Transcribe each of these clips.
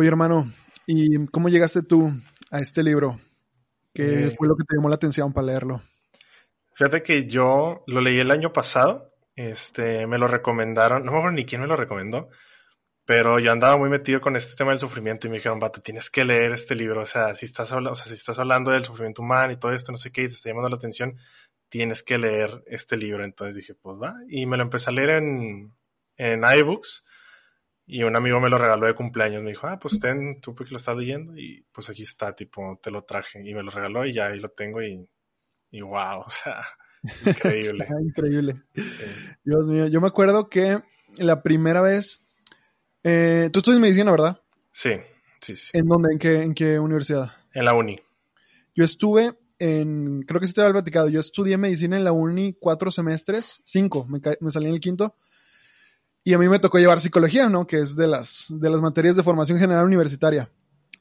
Oye, hermano, ¿y cómo llegaste tú a este libro? ¿Qué Eh. fue lo que te llamó la atención para leerlo? Fíjate que yo lo leí el año pasado. Este, me lo recomendaron. No me acuerdo ni quién me lo recomendó. Pero yo andaba muy metido con este tema del sufrimiento y me dijeron, vato, tienes que leer este libro. O sea, si estás, habla- o sea, si estás hablando del sufrimiento humano y todo esto, no sé qué, y te está llamando la atención, tienes que leer este libro. Entonces dije, pues va. Y me lo empecé a leer en, en iBooks. Y un amigo me lo regaló de cumpleaños. Me dijo, ah, pues ten, tú porque lo estás leyendo. Y pues aquí está, tipo, te lo traje. Y me lo regaló y ya ahí lo tengo y, y wow, o sea, increíble. Está increíble. Sí. Dios mío, yo me acuerdo que la primera vez, eh, tú estudias medicina, ¿verdad? Sí, sí, sí. ¿En dónde? ¿En qué, en qué universidad? En la uni. Yo estuve en, creo que sí te había platicado, yo estudié medicina en la uni cuatro semestres, cinco, me, me salí en el quinto. Y a mí me tocó llevar psicología, ¿no? Que es de las, de las materias de formación general universitaria.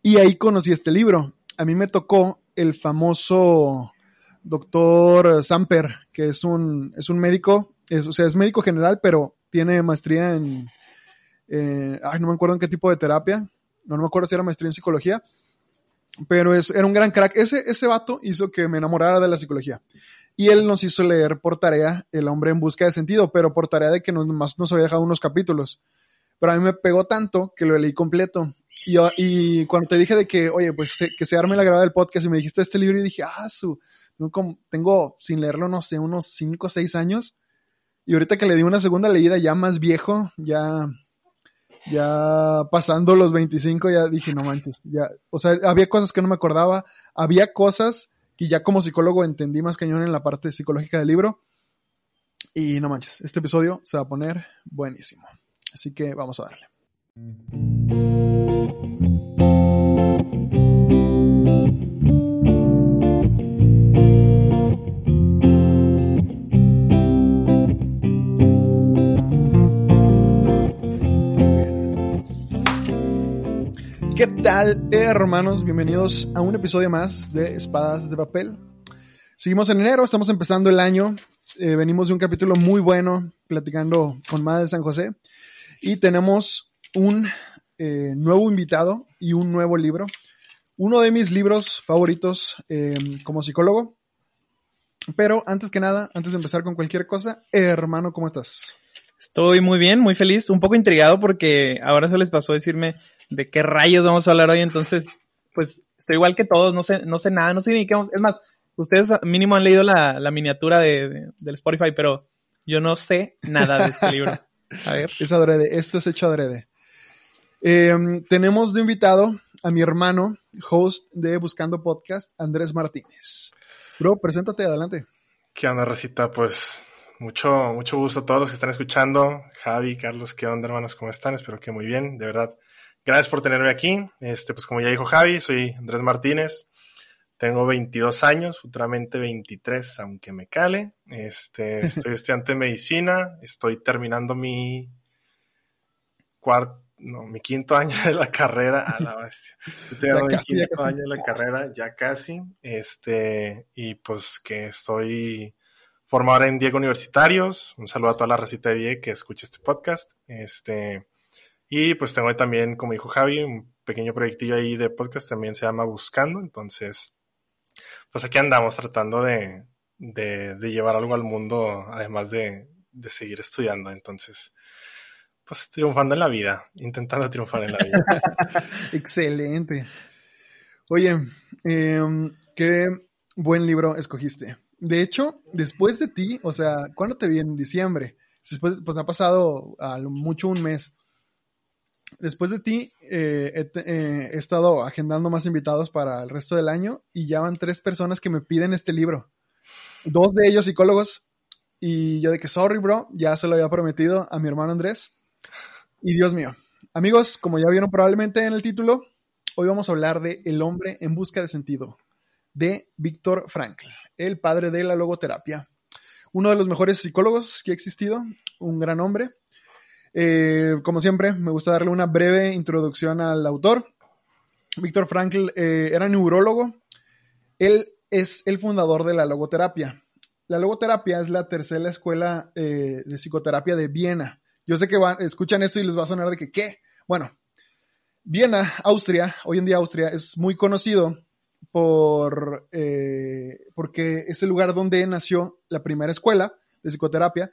Y ahí conocí este libro. A mí me tocó el famoso doctor Samper, que es un, es un médico, es, o sea, es médico general, pero tiene maestría en, eh, ay, no me acuerdo en qué tipo de terapia, no, no me acuerdo si era maestría en psicología, pero es, era un gran crack. Ese, ese vato hizo que me enamorara de la psicología. Y él nos hizo leer por tarea El hombre en busca de sentido, pero por tarea de que nos, más nos había dejado unos capítulos. Pero a mí me pegó tanto que lo leí completo. Y, cuando te dije de que, oye, pues que se arme la grabada del podcast y me dijiste este libro, y dije, ah, su, tengo sin leerlo, no sé, unos 5 o 6 años. Y ahorita que le di una segunda leída ya más viejo, ya, ya pasando los 25, ya dije, no manches, ya, o sea, había cosas que no me acordaba, había cosas que ya como psicólogo entendí más cañón en la parte psicológica del libro. Y no manches, este episodio se va a poner buenísimo. Así que vamos a darle. ¿Qué tal, hermanos? Bienvenidos a un episodio más de Espadas de Papel. Seguimos en enero, estamos empezando el año. Eh, venimos de un capítulo muy bueno, platicando con Madre de San José. Y tenemos un eh, nuevo invitado y un nuevo libro. Uno de mis libros favoritos eh, como psicólogo. Pero antes que nada, antes de empezar con cualquier cosa, hermano, ¿cómo estás? Estoy muy bien, muy feliz, un poco intrigado porque ahora se les pasó decirme de qué rayos vamos a hablar hoy, entonces, pues estoy igual que todos, no sé, no sé nada, no sé ni qué vamos, es más, ustedes mínimo han leído la, la miniatura de, de- del Spotify, pero yo no sé nada de este libro. A ver. Es adrede, esto es hecho adrede. Eh, tenemos de invitado a mi hermano, host de Buscando Podcast, Andrés Martínez. Bro, preséntate, adelante. ¿Qué onda, Rosita? Pues mucho, mucho gusto a todos los que están escuchando. Javi, Carlos, ¿qué onda, hermanos? ¿Cómo están? Espero que muy bien, de verdad. Gracias por tenerme aquí. Este, pues como ya dijo Javi, soy Andrés Martínez. Tengo 22 años, futuramente 23, aunque me cale. Este, estoy estudiante de medicina. Estoy terminando mi cuarto, no, mi quinto año de la carrera. A la bestia. Estoy terminando mi quinto año de la carrera, ya casi. Este, y pues que estoy formado ahora en Diego Universitarios. Un saludo a toda la recita de Diego que escucha este podcast. Este, y pues tengo también, como dijo Javi, un pequeño proyectillo ahí de podcast, también se llama Buscando. Entonces, pues aquí andamos tratando de, de, llevar algo al mundo, además de, de seguir estudiando. Entonces, pues triunfando en la vida, intentando triunfar en la vida. Excelente. Oye, eh, qué buen libro escogiste. De hecho, después de ti, o sea, ¿cuándo te vi? En diciembre. Después, pues ha pasado a mucho un mes. Después de ti, eh, he, eh, he estado agendando más invitados para el resto del año y ya van tres personas que me piden este libro. Dos de ellos psicólogos. Y yo de que, sorry, bro, ya se lo había prometido a mi hermano Andrés. Y Dios mío. Amigos, como ya vieron probablemente en el título, hoy vamos a hablar de El hombre en busca de sentido, de Víctor Frankl, el padre de la logoterapia. Uno de los mejores psicólogos que ha existido, un gran hombre. Eh, como siempre, me gusta darle una breve introducción al autor. Víctor Frankl eh, era neurólogo. Él es el fundador de la logoterapia. La logoterapia es la tercera escuela eh, de psicoterapia de Viena. Yo sé que escuchan esto y les va a sonar de que, ¿qué? Bueno, Viena, Austria, hoy en día Austria, es muy conocido por, porque es el lugar donde nació la primera escuela de psicoterapia,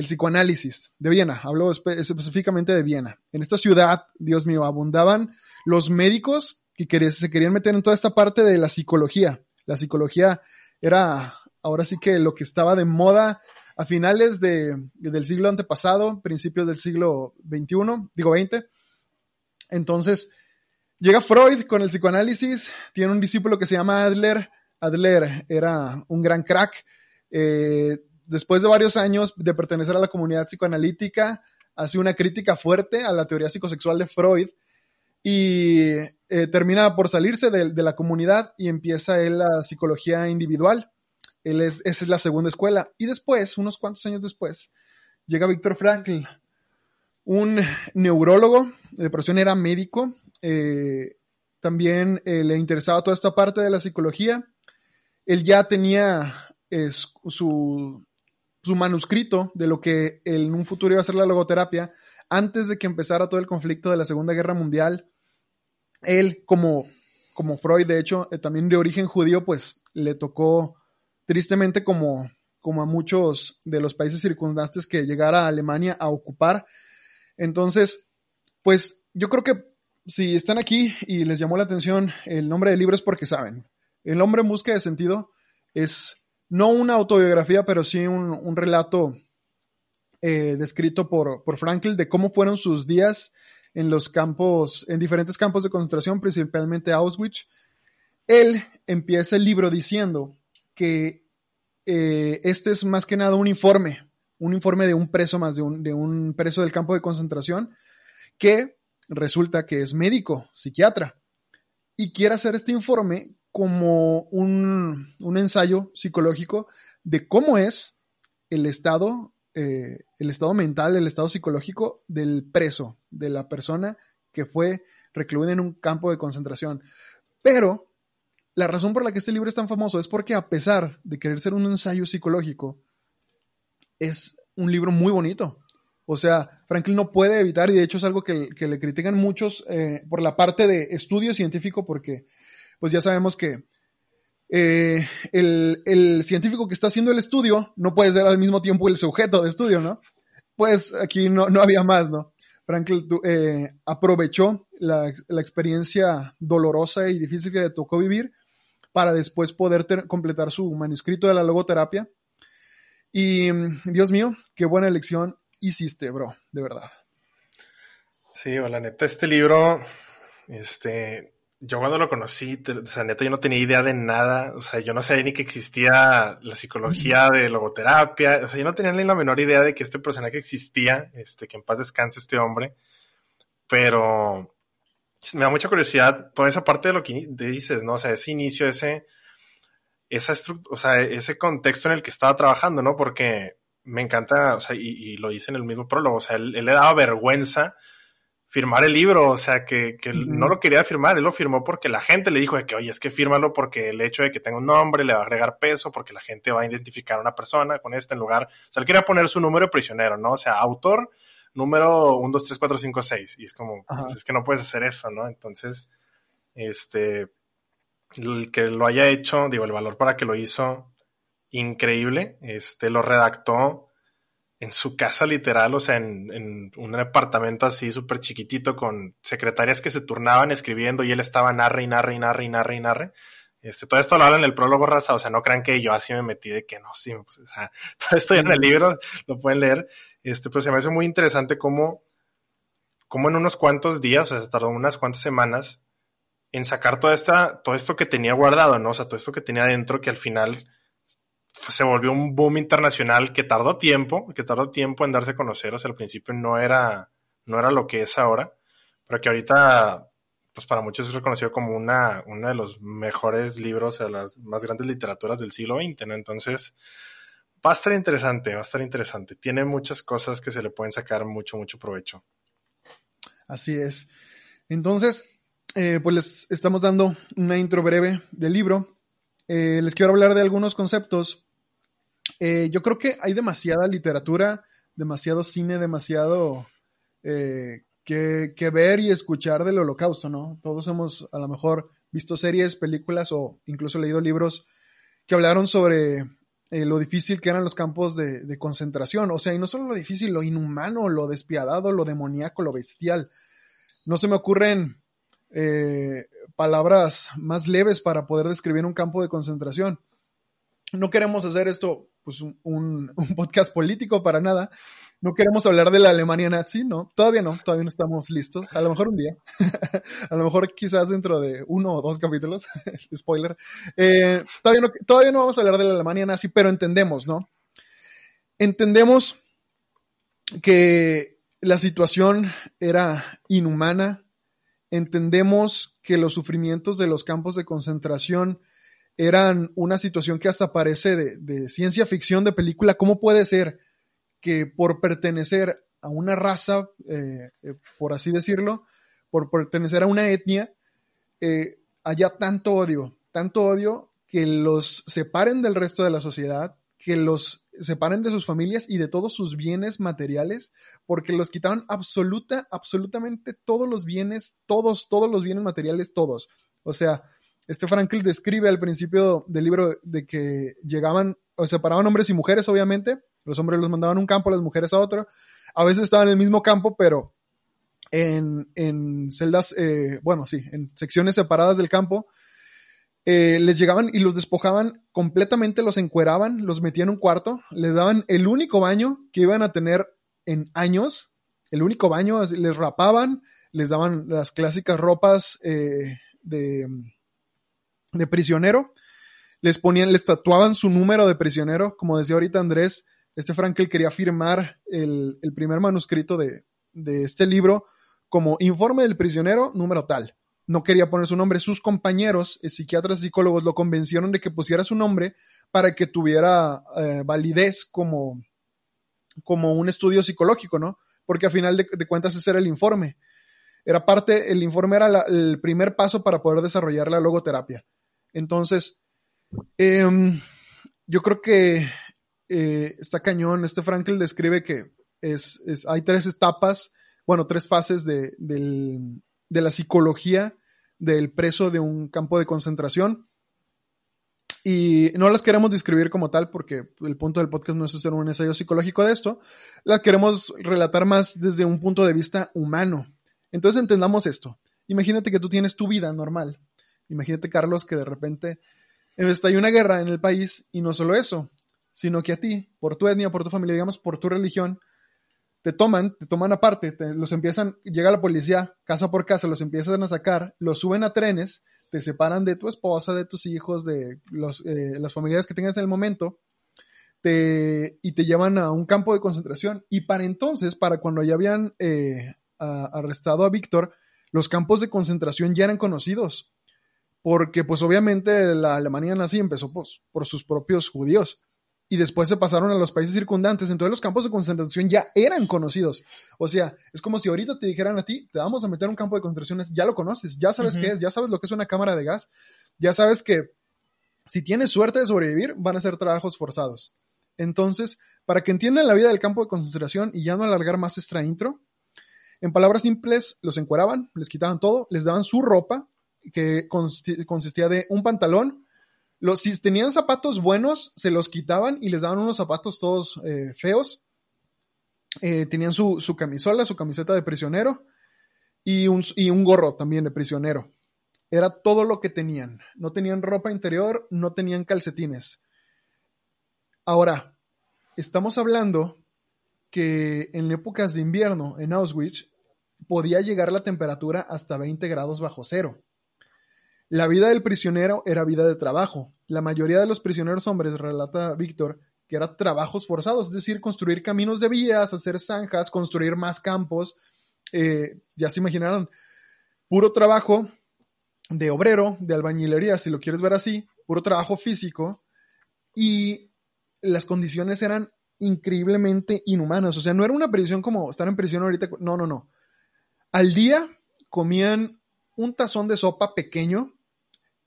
el psicoanálisis de Viena. Espe- específicamente de Viena. En esta ciudad, Dios mío, abundaban los médicos que se querían meter en toda esta parte de la psicología. La psicología era ahora sí que lo que estaba de moda a finales de- del siglo antepasado, principios del siglo XXI, digo 20. Entonces, llega Freud con el psicoanálisis, tiene un discípulo que se llama Adler. Adler era un gran crack. Eh, después de varios años de pertenecer a la comunidad psicoanalítica, hace una crítica fuerte a la teoría psicosexual de Freud y eh, termina por salirse de, la comunidad y empieza él la psicología individual. Él es, esa es la segunda escuela. Y después, unos cuantos años después, llega Víctor Frankl, un neurólogo, de profesión era médico, eh, también eh, le interesaba toda esta parte de la psicología. Él ya tenía su, su manuscrito de lo que en un futuro iba a ser la logoterapia antes de que empezara todo el conflicto de la Segunda Guerra Mundial. Él, como, como Freud, de hecho, eh, también de origen judío, pues le tocó tristemente como, como a muchos de los países circundantes que llegara a Alemania a ocupar. Entonces, pues yo creo que si están aquí y les llamó la atención el nombre del libro es porque saben. El hombre en busca de sentido es no una autobiografía, pero sí un, relato eh, descrito por, por Frankl de cómo fueron sus días en los campos, en diferentes campos de concentración, principalmente Auschwitz. Él empieza el libro diciendo que eh, este es más que nada un informe, un informe de un preso más, de un, de un preso del campo de concentración, que resulta que es médico, psiquiatra, y quiere hacer este informe como un, un ensayo psicológico de cómo es el estado, eh, el estado mental, el estado psicológico del preso, de la persona que fue recluida en un campo de concentración. Pero la razón por la que este libro es tan famoso es porque a pesar de querer ser un ensayo psicológico, es un libro muy bonito. O sea, Franklin no puede evitar, y de hecho es algo que, le critican muchos eh, por la parte de estudio científico, porque pues ya sabemos que eh, el, científico que está haciendo el estudio no puede ser al mismo tiempo el sujeto de estudio, ¿no? Pues aquí no, no había más, ¿no? Franklin eh, aprovechó la, experiencia dolorosa y difícil que le tocó vivir para después poder completar su manuscrito de la logoterapia. Y Dios mío, qué buena elección hiciste, bro, de verdad. Sí, o la neta, este libro, este, yo cuando lo conocí, o sea, neta, yo no tenía idea de nada, o sea, yo no sabía ni que existía la psicología de logoterapia, o sea, yo no tenía ni la menor idea de que este personaje existía, este, que en paz descanse este hombre, pero me da mucha curiosidad toda esa parte de lo que dices, ¿no? O sea, ese inicio, ese, esa o sea, ese contexto en el que estaba trabajando, ¿no? Porque me encanta, o sea, y, y lo hice en el mismo prólogo, o sea, él, él le daba vergüenza firmar el libro, o sea, que, que uh -huh. no lo quería firmar, él lo firmó porque la gente le dijo de que, oye, es que fírmalo porque el hecho de que tenga un nombre le va a agregar peso, porque la gente va a identificar a una persona con este en lugar, o sea, él quería poner su número de prisionero, ¿no? O sea, autor, número 1, 2, 3, 4, 5, 6, y es como, pues es que no puedes hacer eso, ¿no? Entonces, este, el que lo haya hecho, digo, el valor para que lo hizo, increíble, este, lo redactó, en su casa literal, o sea, en, en un apartamento así súper chiquitito con secretarias que se turnaban escribiendo y él estaba narre y narre y narre y narre y narre. Este, todo esto lo habla en el prólogo raza, o sea, no crean que yo así me metí de que no, sí, pues, o sea, todo esto ya en el libro, lo pueden leer, este, pero se me hace muy interesante cómo, cómo en unos cuantos días, o sea, se tardó unas cuantas semanas en sacar toda esta, todo esto que tenía guardado, ¿no? O sea, todo esto que tenía dentro que al final se volvió un boom internacional que tardó tiempo, que tardó tiempo en darse a conocer, o sea, al principio no era, no era lo que es ahora, pero que ahorita, pues para muchos es reconocido como una, uno de los mejores libros, sea, las más grandes literaturas del siglo XX, ¿no? Entonces, va a estar interesante, va a estar interesante. Tiene muchas cosas que se le pueden sacar mucho, mucho provecho. Así es. Entonces, eh, pues les estamos dando una intro breve del libro. Eh, les quiero hablar de algunos conceptos eh, yo creo que hay demasiada literatura, demasiado cine, demasiado eh, que, ver y escuchar del holocausto, ¿no? Todos hemos a lo mejor visto series, películas o incluso leído libros que hablaron sobre eh, lo difícil que eran los campos de, de, concentración. O sea, y no solo lo difícil, lo inhumano, lo despiadado, lo demoníaco, lo bestial. No se me ocurren eh, palabras más leves para poder describir un campo de concentración. No queremos hacer esto, pues, un, podcast político para nada. No queremos hablar de la Alemania nazi, ¿no? Todavía no, todavía no estamos listos. A lo mejor un día. a lo mejor quizás dentro de uno o dos capítulos. Spoiler. Eh, todavía, no, todavía no vamos a hablar de la Alemania nazi, pero entendemos, ¿no? Entendemos que la situación era inhumana, entendemos que los sufrimientos de los campos de concentración eran una situación que hasta parece de, ciencia ficción de película. ¿Cómo puede ser que por pertenecer a una raza, eh, eh, por así decirlo, por pertenecer a una etnia, eh, haya tanto odio, tanto odio que los separen del resto de la sociedad, que los separen de sus familias y de todos sus bienes materiales, porque los quitaban absoluta, absolutamente todos los bienes, todos, todos los bienes materiales, todos. O sea, este Frankl describe al principio del libro de que llegaban, o separaban hombres y mujeres, obviamente. Los hombres los mandaban a un campo, las mujeres a otro. A veces estaban en el mismo campo, pero en, en celdas, eh, bueno, sí, en secciones separadas del campo eh, les llegaban y los despojaban completamente, los encueraban, los metían en un cuarto, les daban el único baño que iban a tener en años, el único baño, les rapaban, les daban las clásicas ropas eh, de, prisionero, les ponían, les tatuaban su número de prisionero, como decía ahorita Andrés, este Frankel quería firmar el, primer manuscrito de este libro como informe del prisionero número tal no quería poner su nombre. Sus compañeros, eh, psiquiatras y psicólogos, lo convencieron de que pusiera su nombre para que tuviera eh, validez como, como un estudio psicológico, ¿no? Porque a final de, cuentas ese era el informe. Era parte, el informe era el primer paso para poder desarrollar la logoterapia. Entonces, eh, yo creo que eh, está cañón. Este Frankl describe que es, es, hay tres etapas, bueno, tres fases de, del, de la psicología del preso de un campo de concentración. Y no las queremos describir como tal porque el punto del podcast no es hacer un ensayo psicológico de esto, las queremos relatar más desde un punto de vista humano. Entonces entendamos esto. Imagínate que tú tienes tu vida normal. Imagínate, Carlos, que de repente hay una guerra en el país y no solo eso, sino que a ti, por tu etnia, por tu familia, digamos, por tu religión, te toman, te toman aparte, te, los empiezan, llega la policía casa por casa, los empiezan a sacar, los suben a trenes, te separan de tu esposa, de tus hijos, de los, eh, las familiares que tengas en el momento, te, y te llevan a un campo de concentración. Y para entonces, para cuando ya habían eh, a, arrestado a Víctor, los campos de concentración ya eran conocidos, porque pues obviamente la Alemania nazi empezó pues, por sus propios judíos y después se pasaron a los países circundantes. Entonces los campos de concentración ya eran conocidos. O sea, es como si ahorita te dijeran a ti, te vamos a meter un campo de concentración, ya lo conoces, ya sabes uh -huh. qué es, ya sabes lo que es una cámara de gas, ya sabes que si tienes suerte de sobrevivir, van a ser trabajos forzados. Entonces, para que entiendan la vida del campo de concentración y ya no alargar más esta intro, en palabras simples, los encueraban, les quitaban todo, les daban su ropa, que consistía de un pantalón, los, si tenían zapatos buenos, se los quitaban y les daban unos zapatos todos eh, feos. Eh, tenían su, su, camisola, su camiseta de prisionero y un, y un gorro también de prisionero. Era todo lo que tenían. No tenían ropa interior, no tenían calcetines. Ahora, estamos hablando que en épocas de invierno en Auschwitz podía llegar la temperatura hasta 20 grados bajo cero. La vida del prisionero era vida de trabajo. La mayoría de los prisioneros hombres, relata Víctor, que eran trabajos forzados, es decir, construir caminos de vías, hacer zanjas, construir más campos. Eh, ya se imaginarán, puro trabajo de obrero, de albañilería, si lo quieres ver así, puro trabajo físico. Y las condiciones eran increíblemente inhumanas. O sea, no era una prisión como estar en prisión ahorita. No, no, no. Al día comían un tazón de sopa pequeño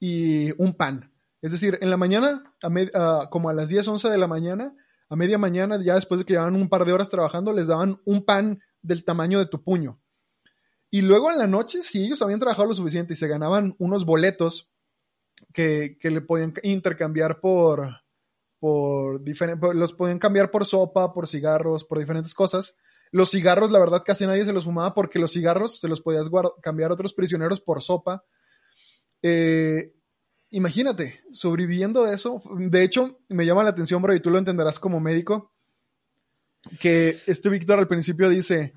y un pan. Es decir, en la mañana, a uh, como a las 10, 11 de la mañana, a media mañana, ya después de que llevaban un par de horas trabajando, les daban un pan del tamaño de tu puño. Y luego en la noche, si ellos habían trabajado lo suficiente y se ganaban unos boletos que, que le podían intercambiar por, por diferentes, los podían cambiar por sopa, por cigarros, por diferentes cosas. Los cigarros, la verdad, casi nadie se los fumaba porque los cigarros se los podías cambiar a otros prisioneros por sopa. Eh, imagínate, sobreviviendo de eso. De hecho, me llama la atención, bro, y tú lo entenderás como médico, que este Víctor al principio dice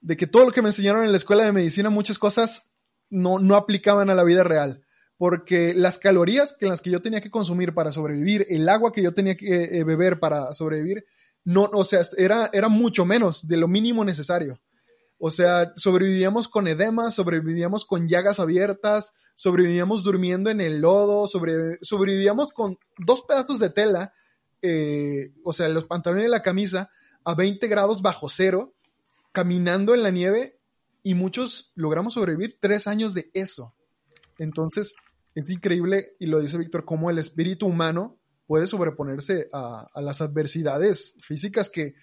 de que todo lo que me enseñaron en la escuela de medicina, muchas cosas no, no aplicaban a la vida real. Porque las calorías que las que yo tenía que consumir para sobrevivir, el agua que yo tenía que eh, beber para sobrevivir, no, o sea, era, era mucho menos de lo mínimo necesario. O sea, sobrevivíamos con edema, sobrevivíamos con llagas abiertas, sobrevivíamos durmiendo en el lodo, sobrevivíamos con dos pedazos de tela, eh, o sea, los pantalones y la camisa, a 20 grados bajo cero, caminando en la nieve, y muchos logramos sobrevivir tres años de eso. Entonces, es increíble, y lo dice Víctor, cómo el espíritu humano puede sobreponerse a las adversidades físicas que,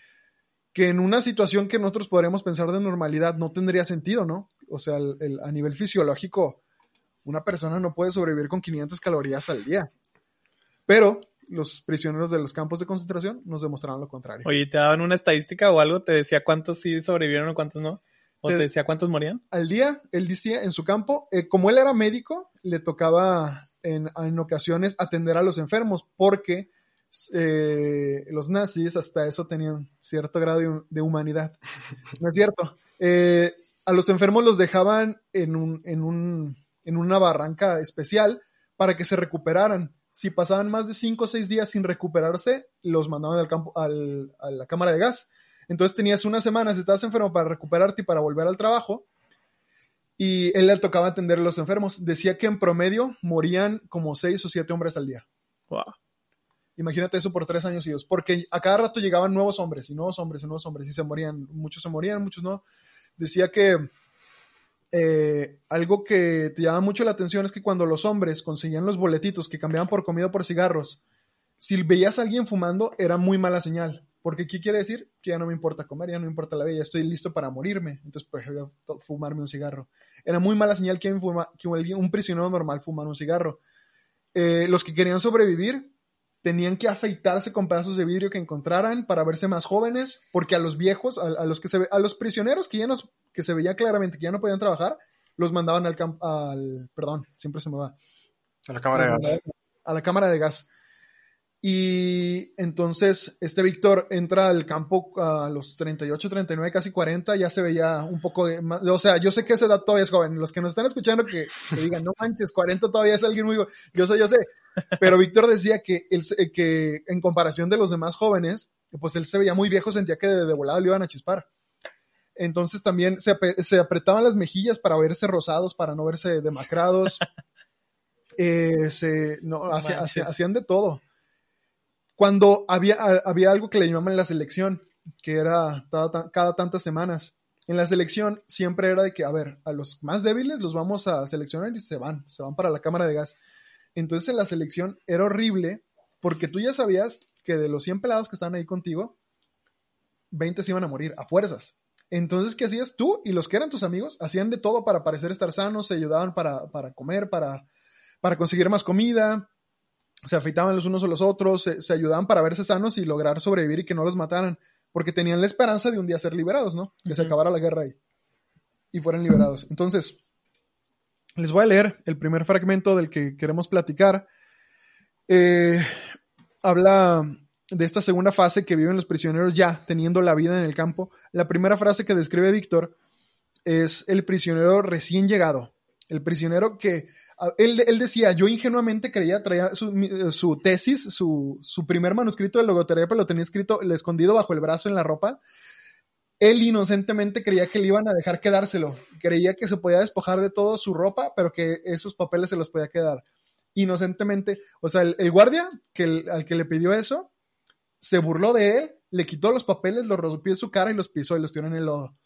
que en una situación que nosotros podríamos pensar de normalidad no tendría sentido, ¿no? O sea, a nivel fisiológico, una persona no puede sobrevivir con 500 calorías al día. Pero los prisioneros de los campos de concentración nos demostraron lo contrario. Oye, ¿te daban una estadística o algo? ¿Te decía cuántos sí sobrevivieron o cuántos no? ¿O te, decía cuántos morían? Al día, él decía en su campo, eh, como él era médico, le tocaba en, en ocasiones atender a los enfermos porque eh, los nazis hasta eso tenían cierto grado de, humanidad. No es cierto. Eh, a los enfermos los dejaban en, un, en, un, en una barranca especial para que se recuperaran. Si pasaban más de cinco o seis días sin recuperarse, los mandaban al campo, a la cámara de gas. Entonces tenías una semana, si estabas enfermo, para recuperarte y para volver al trabajo. Y él le tocaba atender a los enfermos. Decía que en promedio morían como seis o siete hombres al día. Wow. Imagínate eso por tres años seguidos, porque a cada rato llegaban nuevos hombres y nuevos hombres y nuevos hombres y se morían, muchos se morían, muchos no. Decía que eh, algo que te llama mucho la atención es que cuando los hombres conseguían los boletitos que cambiaban por comida o por cigarros, si veías a alguien fumando era muy mala señal, porque ¿qué quiere decir? Que ya no me importa comer, ya no me importa la vida, estoy listo para morirme, entonces prefiero fumarme un cigarro. Era muy mala señal que, que un prisionero normal fumara un cigarro. Eh, los que querían sobrevivir tenían que afeitarse con pedazos de vidrio que encontraran para verse más jóvenes, porque a los viejos, a, los que se a los prisioneros que ya que se veía claramente que ya no podían trabajar, los mandaban al campo, al, perdón, siempre se me va. A la cámara de gas. A la cámara de gas. Y entonces este Víctor entra al campo a los 38, 39, casi 40, ya se veía un poco de más, o sea, yo sé que esa edad todavía es joven, los que nos están escuchando que, digan, no manches, 40 todavía es alguien muy yo sé, yo sé, pero Víctor decía que, él, que en comparación de los demás jóvenes, pues él se veía muy viejo, sentía que de, volado le iban a chispar. Entonces también se, se, apretaban las mejillas para verse rosados, para no verse demacrados. Eh, se, no, hacían de todo cuando había, había algo que le llamaban la selección, que era cada, tantas semanas. En la selección siempre era de que, a ver, a los más débiles los vamos a seleccionar y se van, se van para la cámara de gas. Entonces en la selección era horrible porque tú ya sabías que de los 100 pelados que estaban ahí contigo, 20 se iban a morir a fuerzas. Entonces, ¿qué hacías tú y los que eran tus amigos? Hacían de todo para parecer estar sanos, se ayudaban para, para comer, para, para conseguir más comida, se afeitaban los unos a los otros, se, ayudaban para verse sanos y lograr sobrevivir y que no los mataran, porque tenían la esperanza de un día ser liberados, ¿no? Que se acabara la guerra ahí y fueran liberados. Entonces, les voy a leer el primer fragmento del que queremos platicar. Eh, habla de esta segunda fase que viven los prisioneros ya teniendo la vida en el campo. La primera frase que describe Víctor es el prisionero recién llegado, el prisionero que él, decía, yo ingenuamente creía, traía su, eh, tesis, su, primer manuscrito de logoterapia lo tenía escrito, el escondido bajo el brazo en la ropa. Él inocentemente creía que le iban a dejar quedárselo. Creía que se podía despojar de todo su ropa, pero que esos papeles se los podía quedar. Inocentemente. O sea, el, guardia que al que le pidió eso, se burló de él, le quitó los papeles, los rompió en su cara y los pisó y los tiró en el lodo.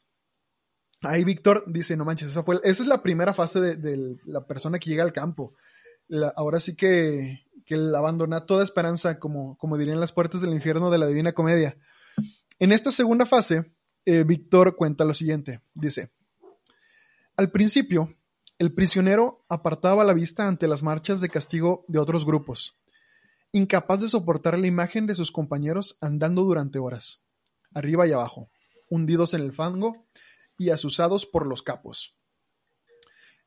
Ahí Víctor dice, no manches, esa, fue, esa es la primera fase de, la persona que llega al campo. ahora sí que, que abandona toda esperanza, como, como dirían las puertas del infierno de la Divina Comedia. En esta segunda fase, eh, Víctor cuenta lo siguiente. Dice, Al principio, el prisionero apartaba la vista ante las marchas de castigo de otros grupos, incapaz de soportar la imagen de sus compañeros andando durante horas, arriba y abajo, hundidos en el fango y asusados por los capos.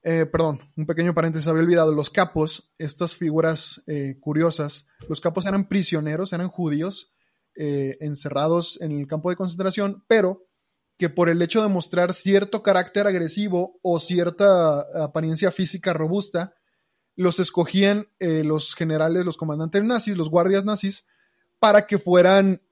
Eh, perdón, un pequeño paréntesis, había olvidado. Los capos, estas figuras eh, curiosas, los capos eran prisioneros, eran judíos eh, encerrados en el campo de concentración, pero que por el hecho de mostrar cierto carácter agresivo o cierta apariencia física robusta, los escogían los generales, los comandantes nazis, los guardias nazis, para que fueran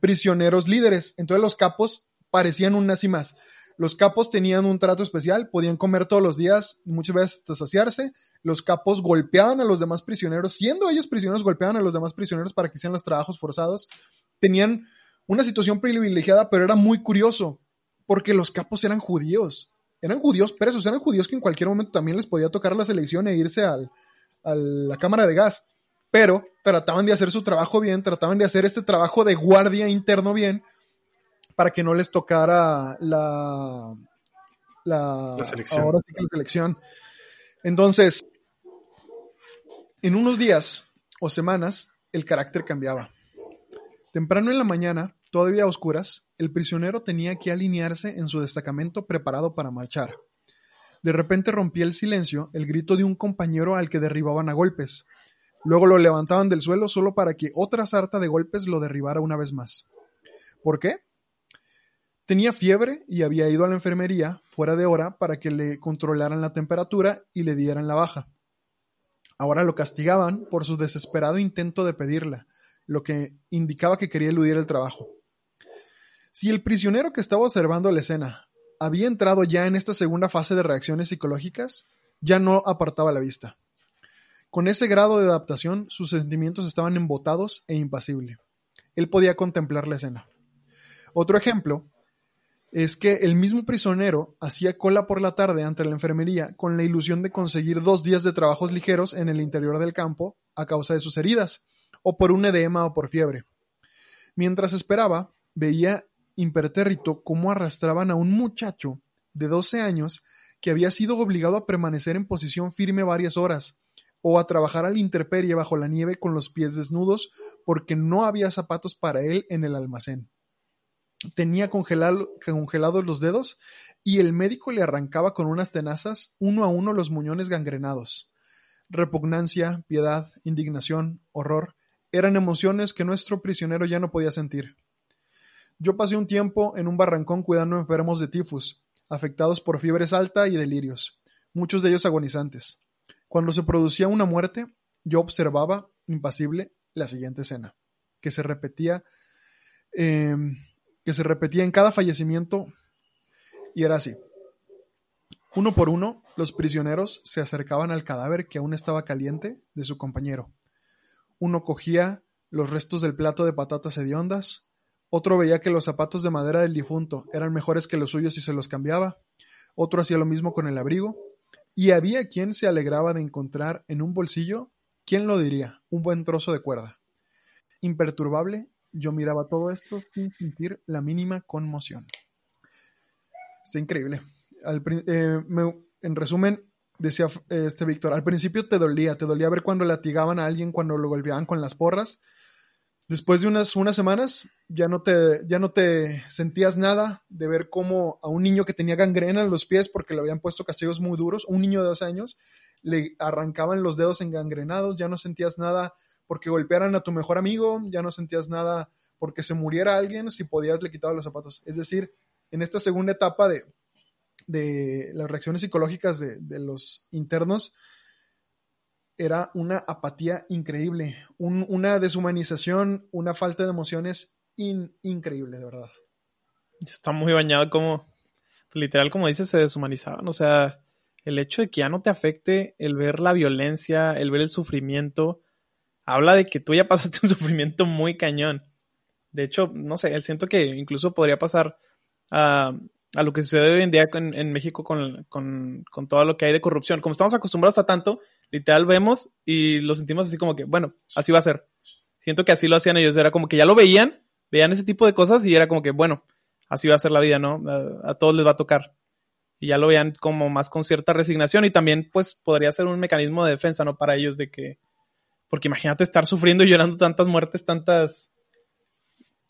prisioneros líderes. Entonces los capos parecían un nazi más. Los capos tenían un trato especial, podían comer todos los días, muchas veces hasta saciarse. Los capos golpeaban a los demás prisioneros, siendo ellos prisioneros, golpeaban a los demás prisioneros para que hicieran los trabajos forzados. Tenían una situación privilegiada, pero era muy curioso, porque los capos eran judíos. Eran judíos presos, eran judíos que en cualquier momento también les podía tocar la selección e irse al, a la cámara de gas. Pero trataban de hacer su trabajo bien, trataban de hacer este trabajo de guardia interno bien, para que no les tocara la, la, selección. Ahora sí que la selección. Entonces, en unos días o semanas, el carácter cambiaba. Temprano en la mañana, todavía a oscuras, el prisionero tenía que alinearse en su destacamento preparado para marchar. De repente rompía el silencio el grito de un compañero al que derribaban a golpes. Luego lo levantaban del suelo solo para que otra sarta de golpes lo derribara una vez más. ¿Por qué? Tenía fiebre y había ido a la enfermería fuera de hora para que le controlaran la temperatura y le dieran la baja. Ahora lo castigaban por su desesperado intento de pedirla, lo que indicaba que quería eludir el trabajo. Si el prisionero que estaba observando la escena había entrado ya en esta segunda fase de reacciones psicológicas, ya no apartaba la vista. Con ese grado de adaptación, sus sentimientos estaban embotados e impasible. Él podía contemplar la escena. Otro ejemplo es que el mismo prisionero hacía cola por la tarde ante la enfermería con la ilusión de conseguir dos días de trabajos ligeros en el interior del campo a causa de sus heridas, o por un edema o por fiebre. Mientras esperaba, veía impertérrito cómo arrastraban a un muchacho de 12 años que había sido obligado a permanecer en posición firme varias horas, o a trabajar al interperie bajo la nieve con los pies desnudos porque no había zapatos para él en el almacén tenía congelados los dedos y el médico le arrancaba con unas tenazas uno a uno los muñones gangrenados. Repugnancia, piedad, indignación, horror, eran emociones que nuestro prisionero ya no podía sentir. Yo pasé un tiempo en un barrancón cuidando enfermos de tifus, afectados por fiebres alta y delirios, muchos de ellos agonizantes. Cuando se producía una muerte, yo observaba, impasible, la siguiente escena, que se repetía eh, que se repetía en cada fallecimiento y era así. Uno por uno, los prisioneros se acercaban al cadáver que aún estaba caliente de su compañero. Uno cogía los restos del plato de patatas hediondas, otro veía que los zapatos de madera del difunto eran mejores que los suyos y se los cambiaba, otro hacía lo mismo con el abrigo, y había quien se alegraba de encontrar en un bolsillo, ¿quién lo diría?, un buen trozo de cuerda. Imperturbable, yo miraba todo esto sin sentir la mínima conmoción. Está increíble. Eh, en resumen, decía este Víctor, al principio te dolía, te dolía ver cuando latigaban a alguien, cuando lo golpeaban con las porras. Después de unas, unas semanas ya no, te, ya no te sentías nada de ver cómo a un niño que tenía gangrena en los pies porque le habían puesto castigos muy duros, un niño de dos años, le arrancaban los dedos engangrenados, ya no sentías nada porque golpearan a tu mejor amigo, ya no sentías nada porque se muriera alguien, si podías le quitabas los zapatos. Es decir, en esta segunda etapa de, de las reacciones psicológicas de, los internos, era una apatía increíble, una deshumanización, una falta de emociones increíble, de verdad. Está muy bañado como, literal, como dices, se deshumanizaban. O sea, el hecho de que ya no te afecte el ver la violencia, el ver el sufrimiento, habla de que tú ya pasaste un sufrimiento muy cañón. De hecho, no sé, siento que incluso podría pasar a, lo que sucede hoy en día en, México con, todo lo que hay de corrupción. Como estamos acostumbrados a tanto, literal vemos y lo sentimos así como que, bueno, así va a ser. Siento que así lo hacían ellos. Era como que ya lo veían, veían ese tipo de cosas y era como que, bueno, así va a ser la vida, ¿no? A, todos les va a tocar. y ya lo vean como más con cierta resignación y también pues podría ser un mecanismo de defensa, ¿no? Para ellos de que, porque imagínate estar sufriendo y llorando tantas muertes, tantas,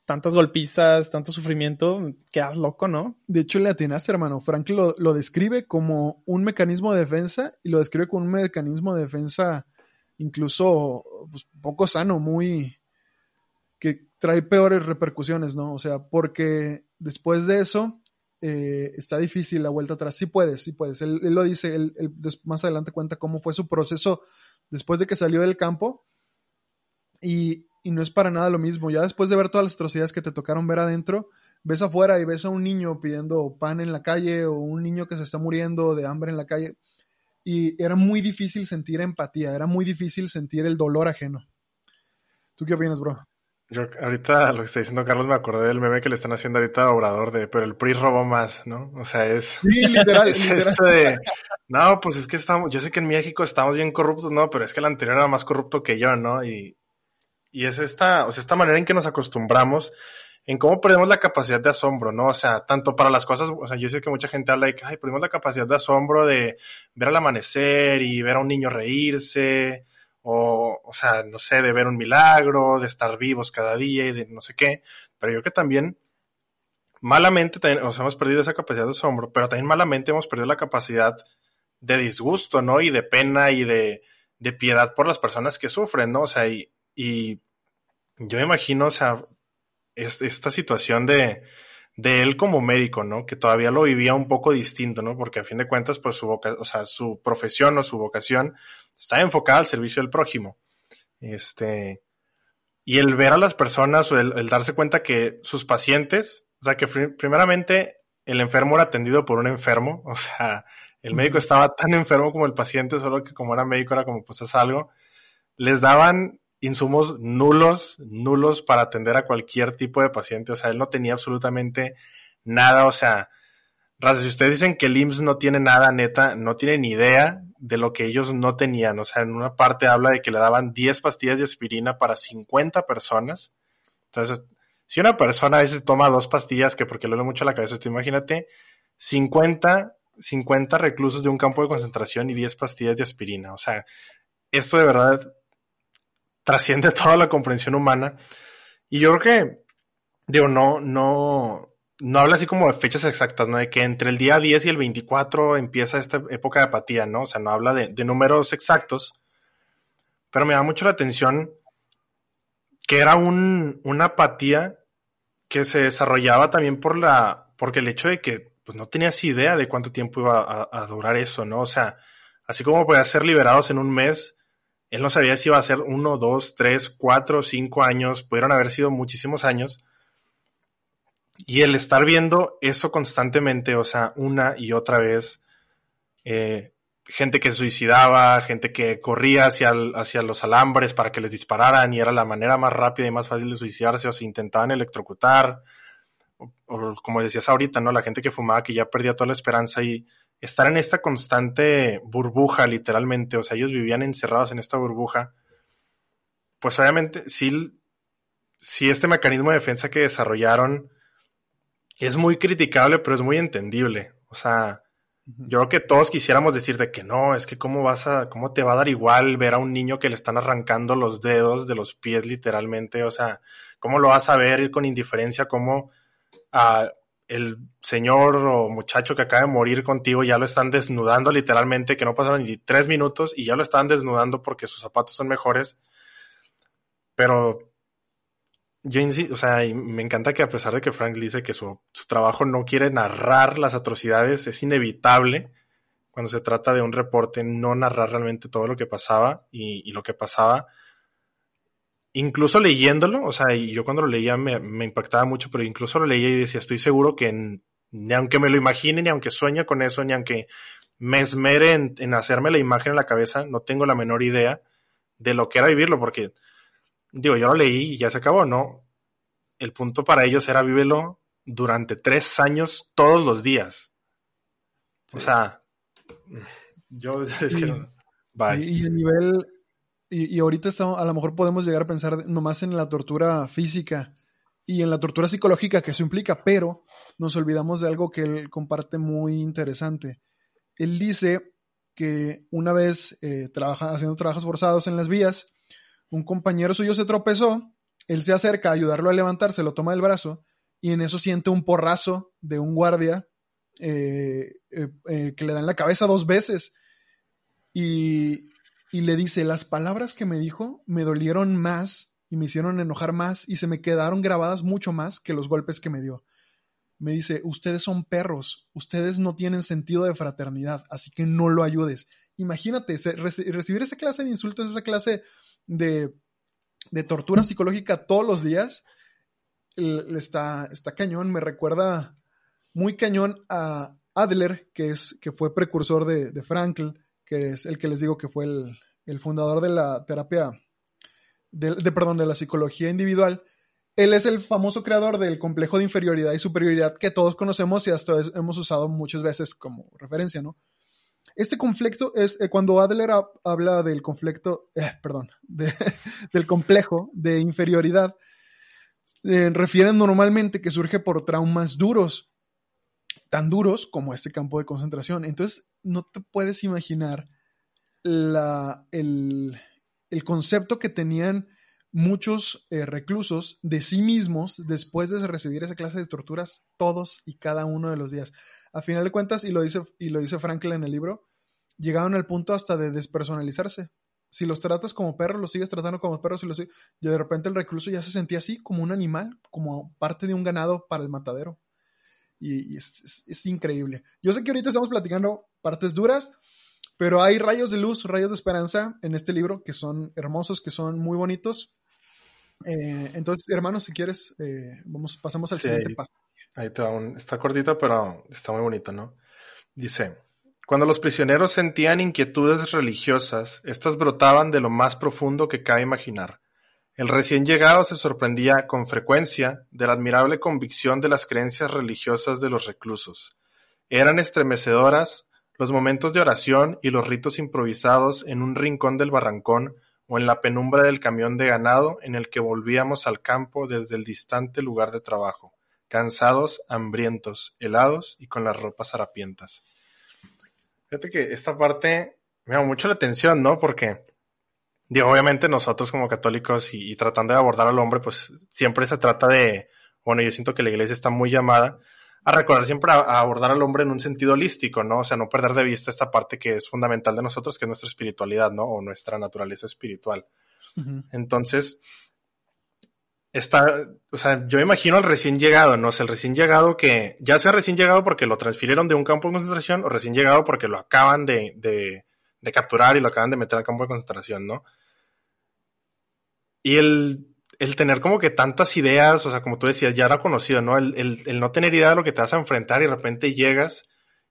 tantas golpizas, tanto sufrimiento, quedas loco, ¿no? De hecho, le atinaste, hermano. Frank lo, lo describe como un mecanismo de defensa y lo describe como un mecanismo de defensa incluso pues, poco sano, muy que trae peores repercusiones, ¿no? O sea, porque después de eso eh, está difícil la vuelta atrás. Sí puedes, sí puedes. Él, él lo dice, él, él más adelante cuenta cómo fue su proceso después de que salió del campo y, y no es para nada lo mismo. Ya después de ver todas las atrocidades que te tocaron ver adentro, ves afuera y ves a un niño pidiendo pan en la calle o un niño que se está muriendo de hambre en la calle. Y era muy difícil sentir empatía, era muy difícil sentir el dolor ajeno. ¿Tú qué opinas, bro? Yo ahorita lo que está diciendo Carlos me acordé del meme que le están haciendo ahorita a Obrador de, pero el PRI robó más, ¿no? O sea, es, Sí, literal, es literal. esto de, no, pues es que estamos, yo sé que en México estamos bien corruptos, no, pero es que el anterior era más corrupto que yo, ¿no? Y, y es esta, o sea, esta manera en que nos acostumbramos, en cómo perdemos la capacidad de asombro, ¿no? O sea, tanto para las cosas, o sea, yo sé que mucha gente habla de que, ay, perdimos la capacidad de asombro de ver al amanecer y ver a un niño reírse, o, o sea, no sé, de ver un milagro, de estar vivos cada día y de no sé qué, pero yo creo que también malamente también, hemos perdido esa capacidad de asombro, pero también malamente hemos perdido la capacidad de disgusto, ¿no? Y de pena y de, de piedad por las personas que sufren, ¿no? O sea, y, y yo me imagino, o sea, es- esta situación de, de él como médico, ¿no? Que todavía lo vivía un poco distinto, ¿no? Porque a fin de cuentas, pues su voca o sea, su profesión o su vocación está enfocada al servicio del prójimo. Este, y el ver a las personas, o el, el darse cuenta que sus pacientes, o sea, que pri- primeramente el enfermo era atendido por un enfermo, o sea, el médico estaba tan enfermo como el paciente, solo que como era médico era como, pues haz algo, les daban insumos nulos, nulos para atender a cualquier tipo de paciente, o sea, él no tenía absolutamente nada, o sea, Raza, si ustedes dicen que el IMSS no tiene nada, neta, no tienen ni idea de lo que ellos no tenían. O sea, en una parte habla de que le daban 10 pastillas de aspirina para 50 personas. Entonces, si una persona a veces toma dos pastillas, que porque le duele mucho la cabeza, tú imagínate, 50, 50 reclusos de un campo de concentración y 10 pastillas de aspirina. O sea, esto de verdad trasciende toda la comprensión humana. Y yo creo que, digo, no, no, no habla así como de fechas exactas, ¿no? De que entre el día 10 y el 24 empieza esta época de apatía, ¿no? O sea, no habla de, números exactos, pero me da mucho la atención que era un, una apatía que se desarrollaba también por la, porque el hecho de que pues, no tenías idea de cuánto tiempo iba a, a durar eso, ¿no? O sea, así como podía ser liberados en un mes, él no sabía si iba a ser uno, dos, tres, cuatro, cinco años, pudieron haber sido muchísimos años. Y el estar viendo eso constantemente, o sea, una y otra vez, eh, gente que suicidaba, gente que corría hacia, hacia los alambres para que les dispararan y era la manera más rápida y más fácil de suicidarse o se intentaban electrocutar. O, o como decías ahorita, ¿no? La gente que fumaba que ya perdía toda la esperanza y estar en esta constante burbuja, literalmente, o sea, ellos vivían encerrados en esta burbuja. Pues obviamente, sí, sí este mecanismo de defensa que desarrollaron es muy criticable, pero es muy entendible. O sea, yo creo que todos quisiéramos decirte que no, es que cómo vas a, cómo te va a dar igual ver a un niño que le están arrancando los dedos de los pies literalmente, o sea, cómo lo vas a ver con indiferencia, cómo a el señor o muchacho que acaba de morir contigo ya lo están desnudando literalmente, que no pasaron ni tres minutos y ya lo están desnudando porque sus zapatos son mejores. Pero yo insisto, o sea, me encanta que a pesar de que Frank dice que su, trabajo no quiere narrar las atrocidades, es inevitable cuando se trata de un reporte no narrar realmente todo lo que pasaba y lo que pasaba. Incluso leyéndolo, o sea, y yo cuando lo leía me, me impactaba mucho, pero incluso lo leía y decía, estoy seguro que en- ni aunque me lo imagine, ni aunque sueñe con eso, ni aunque me esmere en, en hacerme la imagen en la cabeza, no tengo la menor idea de lo que era vivirlo, porque digo, yo lo leí y ya se acabó, ¿no? El punto para ellos era vívelo durante tres años todos los días. O sea, yo es que no- bye. Sí, y a nivel. Y, ahorita estamos, a lo mejor podemos llegar a pensar nomás en la tortura física y en la tortura psicológica que eso implica, pero nos olvidamos de algo que él comparte muy interesante. Él dice que una vez eh, haciendo trabajos forzados en las vías, un compañero suyo se tropezó, él se acerca a ayudarlo a levantarse, lo toma del brazo y en eso siente un porrazo de un guardia eh, eh, que le da en la cabeza dos veces y, y le dice, las palabras que me dijo me dolieron más y me hicieron enojar más y se me quedaron grabadas mucho más que los golpes que me dio. Me dice, ustedes son perros, ustedes no tienen sentido de fraternidad, así que no lo ayudes. Imagínate, recibir esa clase de insultos, esa clase de, tortura psicológica todos los días, está, está cañón, me recuerda muy cañón a Adler, que, es, que fue precursor de, de Frankl, que es el que les digo que fue el, el fundador de la terapia de, perdón, de la psicología individual, él es el famoso creador del complejo de inferioridad y superioridad que todos conocemos y hasta hemos usado muchas veces como referencia, ¿no? Este conflicto es eh, cuando Adler habla del conflicto, eh, perdón, del complejo de inferioridad, eh, refieren normalmente que surge por traumas duros, tan duros como este campo de concentración. Entonces, no te puedes imaginar la, el, el concepto que tenían muchos eh, reclusos de sí mismos después de recibir esa clase de torturas todos y cada uno de los días. A final de cuentas, y lo dice, y lo dice Franklin en el libro, llegaron al punto hasta de despersonalizarse. Si los tratas como perros, los sigues tratando como perros y, los, y de repente el recluso ya se sentía así, como un animal, como parte de un ganado para el matadero. Y, es increíble. Yo sé que ahorita estamos platicando partes duras, pero hay rayos de luz, rayos de esperanza en este libro que son hermosos, que son muy bonitos. Eh, entonces, hermanos, si quieres, eh, vamos, pasamos al siguiente paso. Ahí te va un, está cortito, pero está muy bonito, ¿no? Dice, cuando los prisioneros sentían inquietudes religiosas, estas brotaban de lo más profundo que cabe imaginar. El recién llegado se sorprendía con frecuencia de la admirable convicción de las creencias religiosas de los reclusos. Eran estremecedoras los momentos de oración y los ritos improvisados en un rincón del barrancón o en la penumbra del camión de ganado en el que volvíamos al campo desde el distante lugar de trabajo, cansados, hambrientos, helados y con las ropas harapientas. Fíjate que esta parte me llama mucho la atención, ¿no? Porque, digo, obviamente nosotros como católicos y, y tratando de abordar al hombre, pues siempre se trata de, bueno, yo siento que la iglesia está muy llamada a recordar siempre a, abordar al hombre en un sentido holístico, ¿no? O sea, no perder de vista esta parte que es fundamental de nosotros, que es nuestra espiritualidad, ¿no? O nuestra naturaleza espiritual. Entonces, está, o sea, yo imagino al recién llegado, ¿no? O sea, el recién llegado que, ya sea recién llegado porque lo transfirieron de un campo de concentración o recién llegado porque lo acaban de, de, de capturar y lo acaban de meter al campo de concentración, ¿no? Y el el tener como que tantas ideas, o sea, como tú decías, ya era conocido, ¿no? El, el, no tener idea de lo que te vas a enfrentar y de repente llegas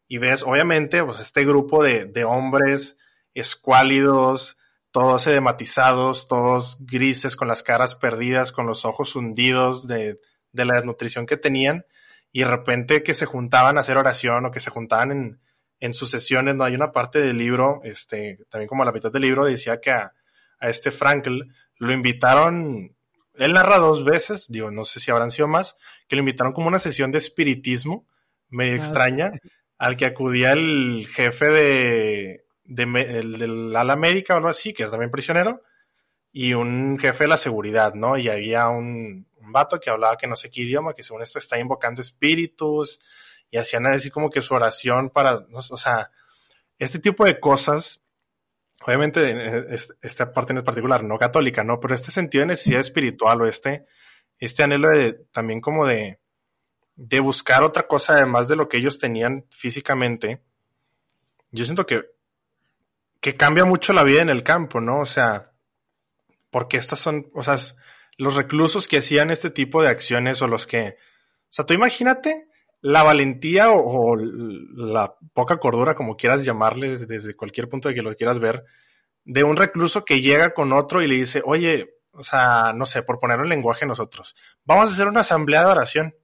y ves, obviamente, pues este grupo de, de hombres escuálidos, todos edematizados, todos grises, con las caras perdidas, con los ojos hundidos de, de la desnutrición que tenían, y de repente que se juntaban a hacer oración o que se juntaban en, en sus sesiones, ¿no? Hay una parte del libro, este, también como a la mitad del libro, decía que a, a este Frankl lo invitaron él narra dos veces, digo, no sé si habrán sido más, que lo invitaron como una sesión de espiritismo medio ah, extraña, al que acudía el jefe de, de el, del ala médica o algo así, que es también prisionero, y un jefe de la seguridad, ¿no? Y había un, un vato que hablaba que no sé qué idioma, que según esto está invocando espíritus, y hacían así como que su oración para, o sea, este tipo de cosas obviamente esta parte en particular, no católica, ¿no? Pero este sentido de necesidad espiritual o este, este anhelo de, también como de, de buscar otra cosa además de lo que ellos tenían físicamente, yo siento que, que cambia mucho la vida en el campo, ¿no? O sea, porque estas son, o sea, los reclusos que hacían este tipo de acciones o los que, o sea, tú imagínate la valentía o, la poca cordura, como quieras llamarle, desde, cualquier punto de que lo quieras ver, de un recluso que llega con otro y le dice, oye, o sea, no sé, por poner un lenguaje nosotros, vamos a hacer una asamblea de oración.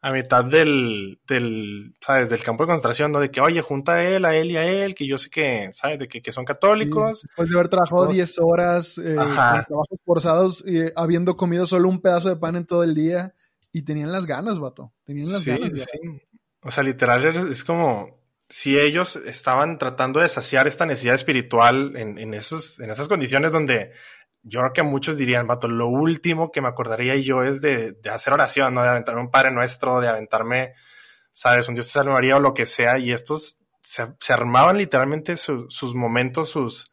a mitad del, del, ¿sabes? Del campo de concentración, ¿no? De que, oye, junta a él, a él y a él, que yo sé que, ¿sabes? De que, que son católicos. Sí, después de haber trabajado 10 horas, eh, con trabajos forzados, eh, habiendo comido solo un pedazo de pan en todo el día, y tenían las ganas, vato. Tenían las sí, ganas. Sí. O sea, literal, es como si ellos estaban tratando de saciar esta necesidad espiritual en, en, esos, en esas condiciones donde yo creo que muchos dirían, vato, lo último que me acordaría yo es de, de, hacer oración, ¿no? De aventarme un Padre Nuestro, de aventarme, sabes, un Dios te salve María o lo que sea, y estos se, se armaban literalmente su, sus momentos, sus,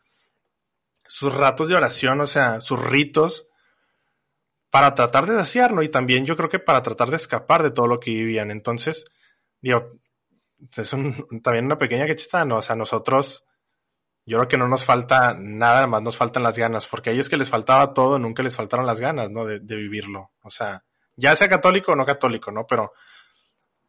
sus ratos de oración, o sea, sus ritos, para tratar de saciar, ¿no? Y también yo creo que para tratar de escapar de todo lo que vivían. Entonces, digo, es también una pequeña quechita, ¿no? O sea, nosotros yo creo que no nos falta nada más, nos faltan las ganas, porque a ellos que les faltaba todo, nunca les faltaron las ganas, ¿no? De, vivirlo. O sea, ya sea católico o no católico, ¿no? Pero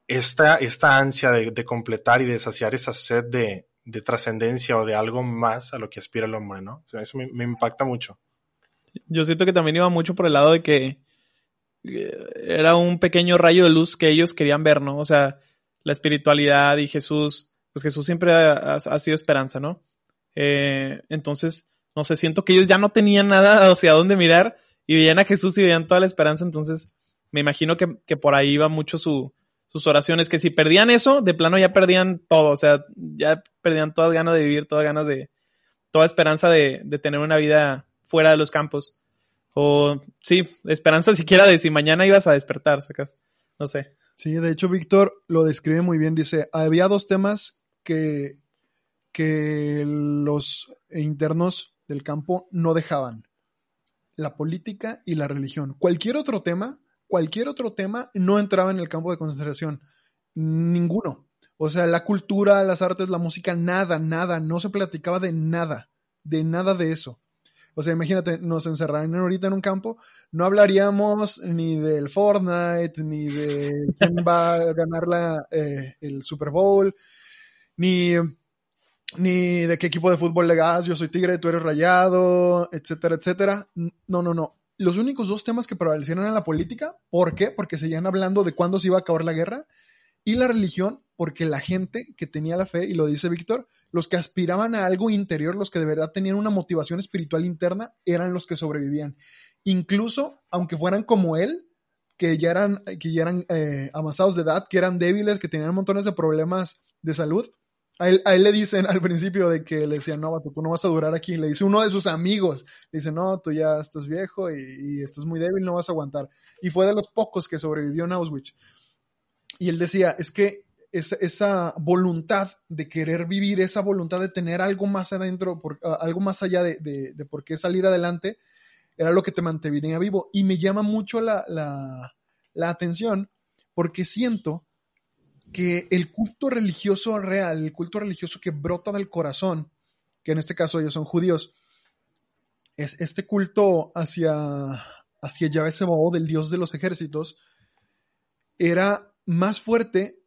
esta, esta ansia de, de completar y de saciar esa sed de, de trascendencia o de algo más a lo que aspira el hombre, ¿no? Eso me, impacta mucho. Yo siento que también iba mucho por el lado de que era un pequeño rayo de luz que ellos querían ver, ¿no? O sea, la espiritualidad y Jesús, pues Jesús siempre ha, ha sido esperanza, ¿no? Eh, entonces, no sé, siento que ellos ya no tenían nada hacia dónde mirar y veían a Jesús y veían toda la esperanza, entonces me imagino que, que por ahí iba mucho su, sus oraciones, que si perdían eso, de plano ya perdían todo, o sea, ya perdían todas ganas de vivir, todas ganas de, toda esperanza de, de tener una vida fuera de los campos. O sí, esperanza siquiera de si mañana ibas a despertar, sacas, no sé. Sí, de hecho, Víctor lo describe muy bien. Dice, había dos temas que que los internos del campo no dejaban. La política y la religión. Cualquier otro tema, cualquier otro tema no entraba en el campo de concentración. Ninguno. O sea, la cultura, las artes, la música, nada, nada. No se platicaba de nada. De nada de eso. O sea, imagínate, nos encerraran ahorita en un campo, no hablaríamos ni del Fortnite, ni de quién va a ganar la, eh, el Super Bowl, ni ni de qué equipo de fútbol le das, yo soy tigre, tú eres rayado, etcétera, etcétera. No, no, no. Los únicos dos temas que prevalecieron en la política, ¿por qué? Porque seguían hablando de cuándo se iba a acabar la guerra, y la religión, porque la gente que tenía la fe, y lo dice Víctor, los que aspiraban a algo interior, los que de verdad tenían una motivación espiritual interna, eran los que sobrevivían. Incluso, aunque fueran como él, que ya eran, que ya eran eh, avanzados de edad, que eran débiles, que tenían montones de problemas de salud, a él, a él, le dicen al principio de que le decían, no, tú no vas a durar aquí. Le dice uno de sus amigos, le dice, no, tú ya estás viejo y, y, estás muy débil, no vas a aguantar. Y fue de los pocos que sobrevivió en Auschwitz. Y él decía, es que esa, voluntad de querer vivir, esa voluntad de tener algo más adentro, por, algo más allá de, de, por qué salir adelante, era lo que te mantenía vivo. Y me llama mucho la, la, la atención porque siento que el culto religioso real, el culto religioso que brota del corazón, que en este caso ellos son judíos, es este culto hacia, hacia Yahvé del dios de los ejércitos, era más fuerte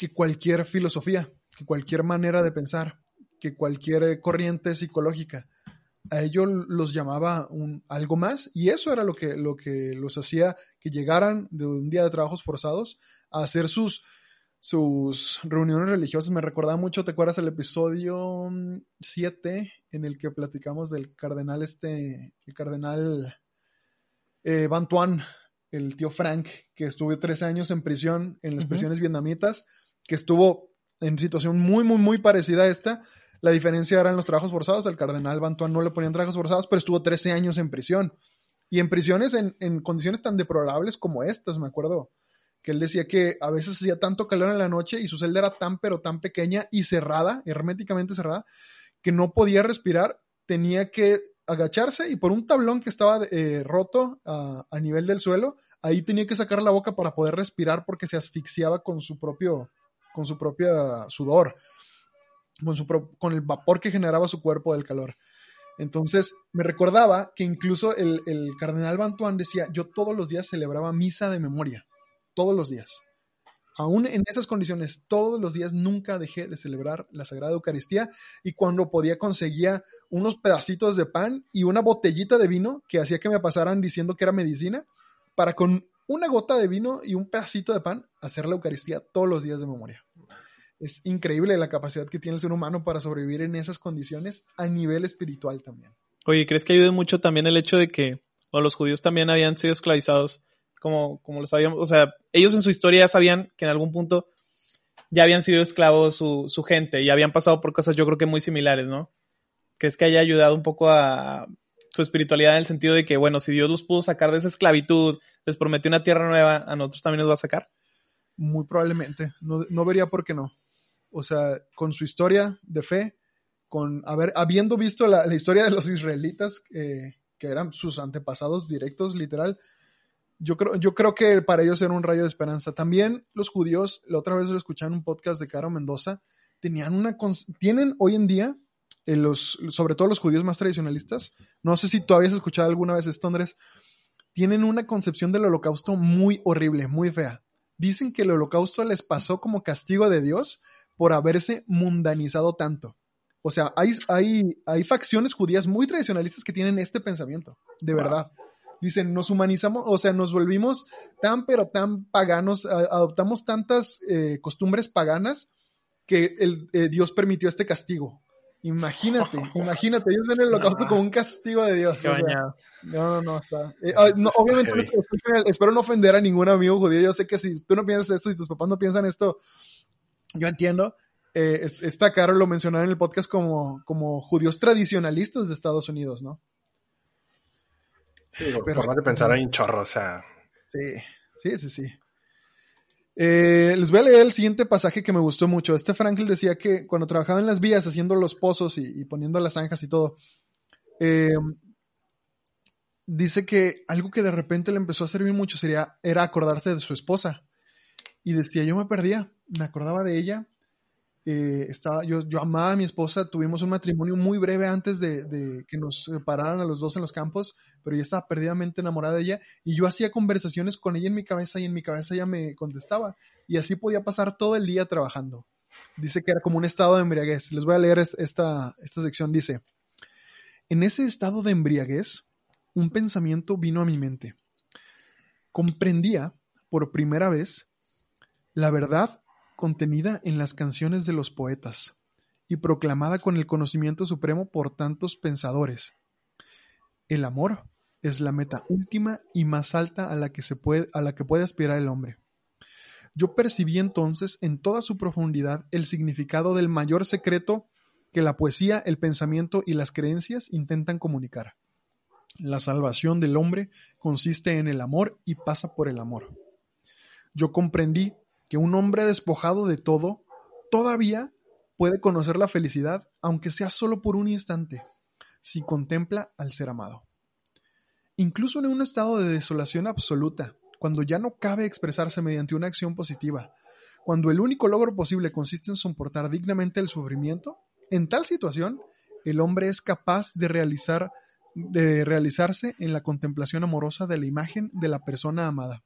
que cualquier filosofía, que cualquier manera de pensar, que cualquier corriente psicológica. A ellos los llamaba un, algo más y eso era lo que, lo que los hacía que llegaran de un día de trabajos forzados a hacer sus, sus reuniones religiosas. Me recordaba mucho, ¿te acuerdas el episodio 7 en el que platicamos del cardenal este, el cardenal eh, Van Tuan, el tío Frank, que estuvo tres años en prisión en las uh -huh. prisiones vietnamitas, que estuvo en situación muy, muy, muy parecida a esta. La diferencia era en los trabajos forzados. Al cardenal Van Tuan no le ponían trabajos forzados, pero estuvo 13 años en prisión. Y en prisiones en, en condiciones tan deplorables como estas, me acuerdo que él decía que a veces hacía tanto calor en la noche y su celda era tan pero tan pequeña y cerrada, herméticamente cerrada, que no podía respirar, tenía que agacharse y por un tablón que estaba eh, roto a, a, nivel del suelo, ahí tenía que sacar la boca para poder respirar porque se asfixiaba con su propio, con su propia sudor, con, su con el vapor que generaba su cuerpo del calor. Entonces, me recordaba que incluso el, cardenal Bantuán decía, yo todos los días celebraba misa de memoria todos los días. Aún en esas condiciones, todos los días nunca dejé de celebrar la Sagrada Eucaristía y cuando podía conseguía unos pedacitos de pan y una botellita de vino que hacía que me pasaran diciendo que era medicina para con una gota de vino y un pedacito de pan, hacer la Eucaristía todos los días de memoria. Es increíble la capacidad que tiene el ser humano para sobrevivir en esas condiciones a nivel espiritual también. Oye, ¿crees que ayude mucho también el hecho de que o los judíos también habían sido esclavizados? Como, como lo sabíamos, o sea, ellos en su historia ya sabían que en algún punto ya habían sido esclavos su, su gente y habían pasado por cosas yo creo que muy similares, ¿no? ¿Crees que haya ayudado un poco a su espiritualidad en el sentido de que, bueno, si Dios los pudo sacar de esa esclavitud, les prometió una tierra nueva, a nosotros también nos va a sacar? Muy probablemente. No, no vería por qué no. O sea, con su historia de fe, con haber, habiendo visto la, historia de los israelitas, eh, que eran sus antepasados directos, literal, yo creo, yo creo que para ellos era un rayo de esperanza. También los judíos, la otra vez lo escuché en un podcast de Caro Mendoza, tenían una, tienen hoy en día, eh, los, sobre todo los judíos más tradicionalistas, no sé si tú habías escuchado alguna vez esto, Andrés, tienen una concepción del holocausto muy horrible, muy fea. Dicen que el holocausto les pasó como castigo de Dios por haberse mundanizado tanto. O sea, hay, hay, hay facciones judías muy tradicionalistas que tienen este pensamiento, de verdad. Dicen, nos humanizamos, o sea, nos volvimos tan, pero tan paganos, adoptamos tantas eh, costumbres paganas que el, eh, Dios permitió este castigo. Imagínate, imagínate, ellos ven el holocausto como un castigo de Dios. O sea, no, no, no, está. Eh, no obviamente, no, espero no ofender a ningún amigo judío. Yo sé que si tú no piensas esto, si tus papás no piensan esto, yo entiendo. Eh, está caro lo mencionaron en el podcast como, como judíos tradicionalistas de Estados Unidos, ¿no? Sí, pero, forma de pensar hay un chorro, o sea. Sí, sí, sí, sí. Eh, les voy a leer el siguiente pasaje que me gustó mucho. Este Franklin decía que cuando trabajaba en las vías haciendo los pozos y, y poniendo las zanjas y todo, eh, dice que algo que de repente le empezó a servir mucho sería, era acordarse de su esposa. Y decía, yo me perdía, me acordaba de ella eh, estaba, yo, yo amaba a mi esposa, tuvimos un matrimonio muy breve antes de, que nos separaran a los dos en los campos, pero yo estaba perdidamente enamorada de ella y yo hacía conversaciones con ella en mi cabeza y en mi cabeza ella me contestaba y así podía pasar todo el día trabajando. Dice que era como un estado de embriaguez. Les voy a leer esta, esta sección. Dice, en ese estado de embriaguez, un pensamiento vino a mi mente. Comprendía por primera vez la verdad contenida en las canciones de los poetas y proclamada con el conocimiento supremo por tantos pensadores. El amor es la meta última y más alta a la que, se puede, a la que puede aspirar el hombre. Yo percibí entonces en toda su profundidad el significado del mayor secreto que la poesía, el pensamiento y las creencias intentan comunicar. La salvación del hombre consiste en el amor y pasa por el amor. Yo comprendí que un hombre despojado de todo todavía puede conocer la felicidad, aunque sea solo por un instante, si contempla al ser amado. Incluso en un estado de desolación absoluta, cuando ya no cabe expresarse mediante una acción positiva, cuando el único logro posible consiste en soportar dignamente el sufrimiento, en tal situación, el hombre es capaz de realizar de realizarse en la contemplación amorosa de la imagen de la persona amada.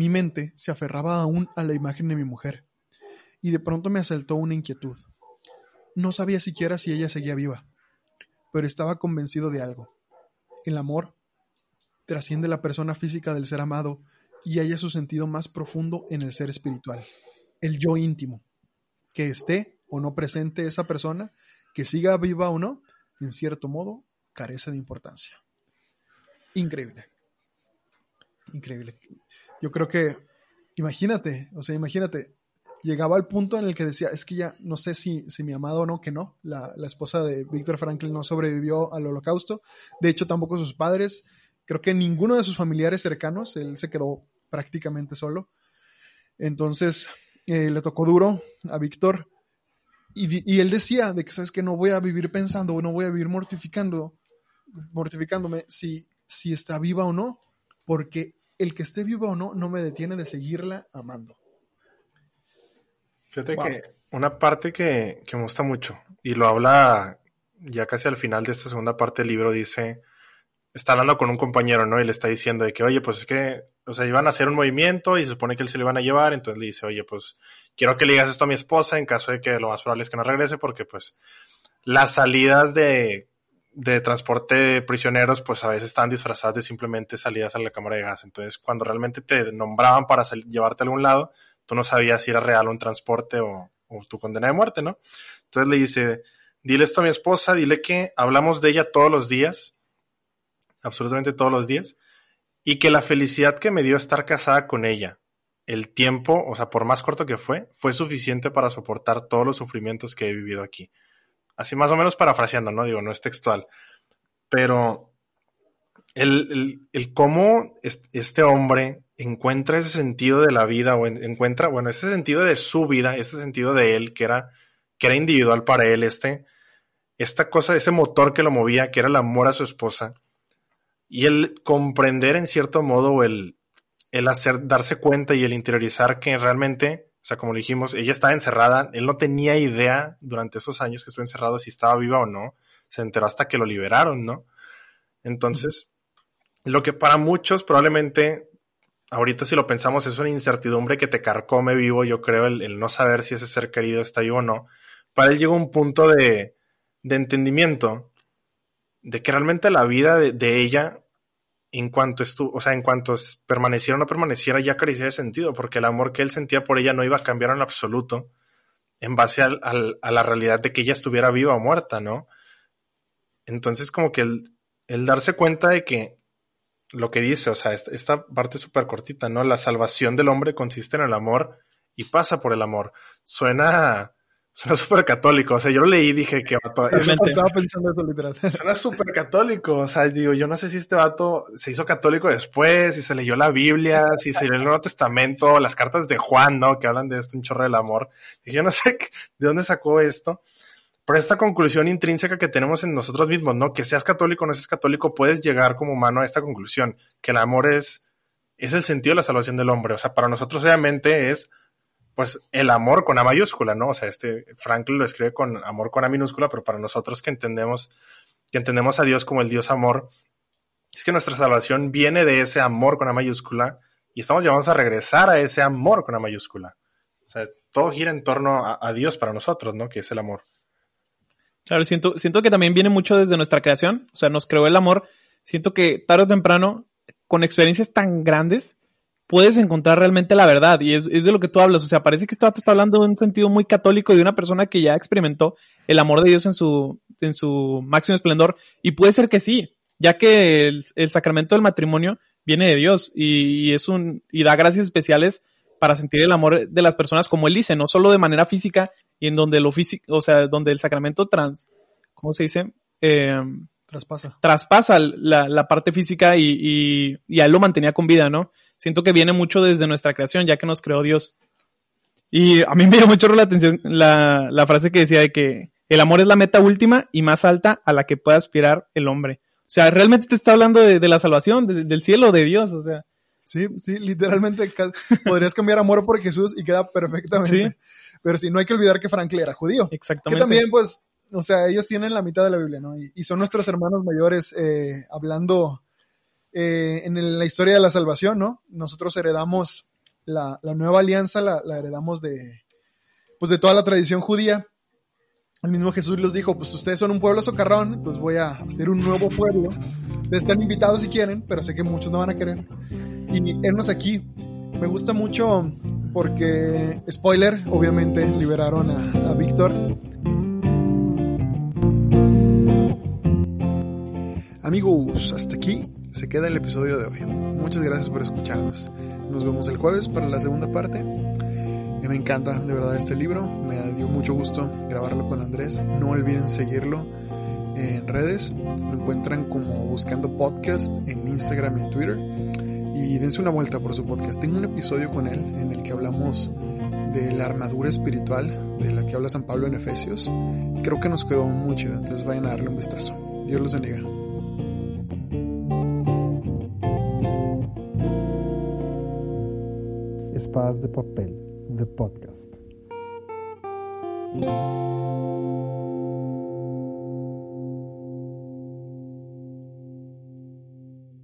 Mi mente se aferraba aún a la imagen de mi mujer, y de pronto me asaltó una inquietud. No sabía siquiera si ella seguía viva, pero estaba convencido de algo. El amor trasciende la persona física del ser amado y halla su sentido más profundo en el ser espiritual, el yo íntimo. Que esté o no presente esa persona, que siga viva o no, en cierto modo, carece de importancia. Increíble. Increíble yo creo que, imagínate, o sea, imagínate, llegaba al punto en el que decía, es que ya no sé si, si mi amado o no, que no, la, la esposa de Víctor Franklin no sobrevivió al holocausto, de hecho tampoco sus padres, creo que ninguno de sus familiares cercanos, él se quedó prácticamente solo. Entonces, eh, le tocó duro a Víctor. Y, y, él decía de que, ¿sabes que No voy a vivir pensando, no voy a vivir mortificando, mortificándome si, si está viva o no, porque el que esté vivo o no, no me detiene de seguirla amando. Fíjate que una parte que, que, me gusta mucho, y lo habla ya casi al final de esta segunda parte del libro, dice, está hablando con un compañero, ¿no? Y le está diciendo de que, oye, pues es que, o sea, iban a hacer un movimiento y se supone que él se lo iban a llevar, entonces le dice, oye, pues quiero que le digas esto a mi esposa en caso de que lo más probable es que no regrese, porque pues las salidas de de transporte de prisioneros, pues a veces estaban disfrazadas de simplemente salidas a la cámara de gas. Entonces, cuando realmente te nombraban para llevarte a algún lado, tú no sabías si era real un transporte o, o tu condena de muerte, ¿no? Entonces le dice, dile esto a mi esposa, dile que hablamos de ella todos los días, absolutamente todos los días, y que la felicidad que me dio estar casada con ella, el tiempo, o sea, por más corto que fue, fue suficiente para soportar todos los sufrimientos que he vivido aquí. Así más o menos parafraseando, ¿no? Digo, no es textual. Pero el, el, cómo este hombre encuentra ese sentido de la vida o encuentra, bueno, ese sentido de su vida, ese sentido de él que era, que era individual para él, este, esta cosa, ese motor que lo movía, que era el amor a su esposa, y el comprender en cierto modo el, el hacer, darse cuenta y el interiorizar que realmente, o sea, como dijimos, ella estaba encerrada, él no tenía idea durante esos años que estuvo encerrado si estaba viva o no, se enteró hasta que lo liberaron, ¿no? Entonces, lo que para muchos probablemente, ahorita si lo pensamos, es una incertidumbre que te carcome vivo, yo creo, el, no saber si ese ser querido está vivo o no. Para él llegó un punto de, de entendimiento de que realmente la vida de, ella, en cuanto estuvo, o sea, en cuanto permaneciera o no permaneciera, ya carecía de sentido, porque el amor que él sentía por ella no iba a cambiar en absoluto en base al, a la realidad de que ella estuviera viva o muerta, ¿no? Entonces, como que el, el darse cuenta de que lo que dice, o sea, esta, parte súper cortita, ¿no? La salvación del hombre consiste en el amor y pasa por el amor. Suena, suena súper católico, o sea, yo lo leí y dije que vato... Estaba pensando eso literal. Suena súper católico, o sea, digo, yo no sé si este vato se hizo católico después, si se leyó la Biblia, si se leyó el Nuevo Testamento, las cartas de Juan, ¿no? Que hablan de esto, un chorro del amor. Y yo no sé de dónde sacó esto por esta conclusión intrínseca que tenemos en nosotros mismos, ¿no? Que seas católico o no seas católico, puedes llegar como humano a esta conclusión, que el amor es, es el sentido de la salvación del hombre. O sea, para nosotros obviamente es, pues, el amor con A mayúscula, ¿no? O sea, este, Franklin lo escribe con amor con A minúscula, pero para nosotros que entendemos, que entendemos a Dios como el Dios amor, es que nuestra salvación viene de ese amor con A mayúscula y estamos llamados a regresar a ese amor con A mayúscula. O sea, todo gira en torno a, a Dios para nosotros, ¿no? Que es el amor. Claro, siento, siento que también viene mucho desde nuestra creación, o sea, nos creó el amor. Siento que tarde o temprano, con experiencias tan grandes, puedes encontrar realmente la verdad. Y es, de lo que tú hablas. O sea, parece que esto te está hablando de un sentido muy católico de una persona que ya experimentó el amor de Dios en su, en su máximo esplendor. Y puede ser que sí, ya que el, sacramento del matrimonio viene de Dios y, y, es un, y da gracias especiales para sentir el amor de las personas, como él dice, no solo de manera física y en donde lo físico, o sea, donde el sacramento trans, ¿cómo se dice? Eh, traspasa. Traspasa la, la parte física y, y, y, a él lo mantenía con vida, ¿no? Siento que viene mucho desde nuestra creación, ya que nos creó Dios. Y a mí me dio mucho la atención la, la frase que decía de que el amor es la meta última y más alta a la que puede aspirar el hombre. O sea, realmente te está hablando de, de la salvación, del cielo, de Dios, o sea. Sí, sí, literalmente podrías cambiar amor por Jesús y queda perfectamente. Pero sí, no hay que olvidar que Franklin era judío. Exactamente. Que también, pues, o sea, ellos tienen la mitad de la Biblia, ¿no? Y, son nuestros hermanos mayores eh, hablando eh, en la historia de la salvación, ¿no? Nosotros heredamos la, nueva alianza, la, la, heredamos de, pues, de toda la tradición judía. El mismo Jesús los dijo, pues ustedes son un pueblo socarrón, pues voy a hacer un nuevo pueblo. Están invitados si quieren, pero sé que muchos no van a querer y Ernos aquí. Me gusta mucho porque, spoiler, obviamente liberaron a, a Víctor. Amigos, hasta aquí se queda el episodio de hoy. Muchas gracias por escucharnos. Nos vemos el jueves para la segunda parte. Me encanta de verdad este libro. Me dio mucho gusto grabarlo con Andrés. No olviden seguirlo en redes. Lo encuentran como buscando podcast en Instagram y en Twitter y dense una vuelta por su podcast. Tengo un episodio con él en el que hablamos de la armadura espiritual de la que habla San Pablo en Efesios. Creo que nos quedó muy chido, entonces vayan a darle un vistazo. Dios los bendiga. Espadas de papel, de podcast.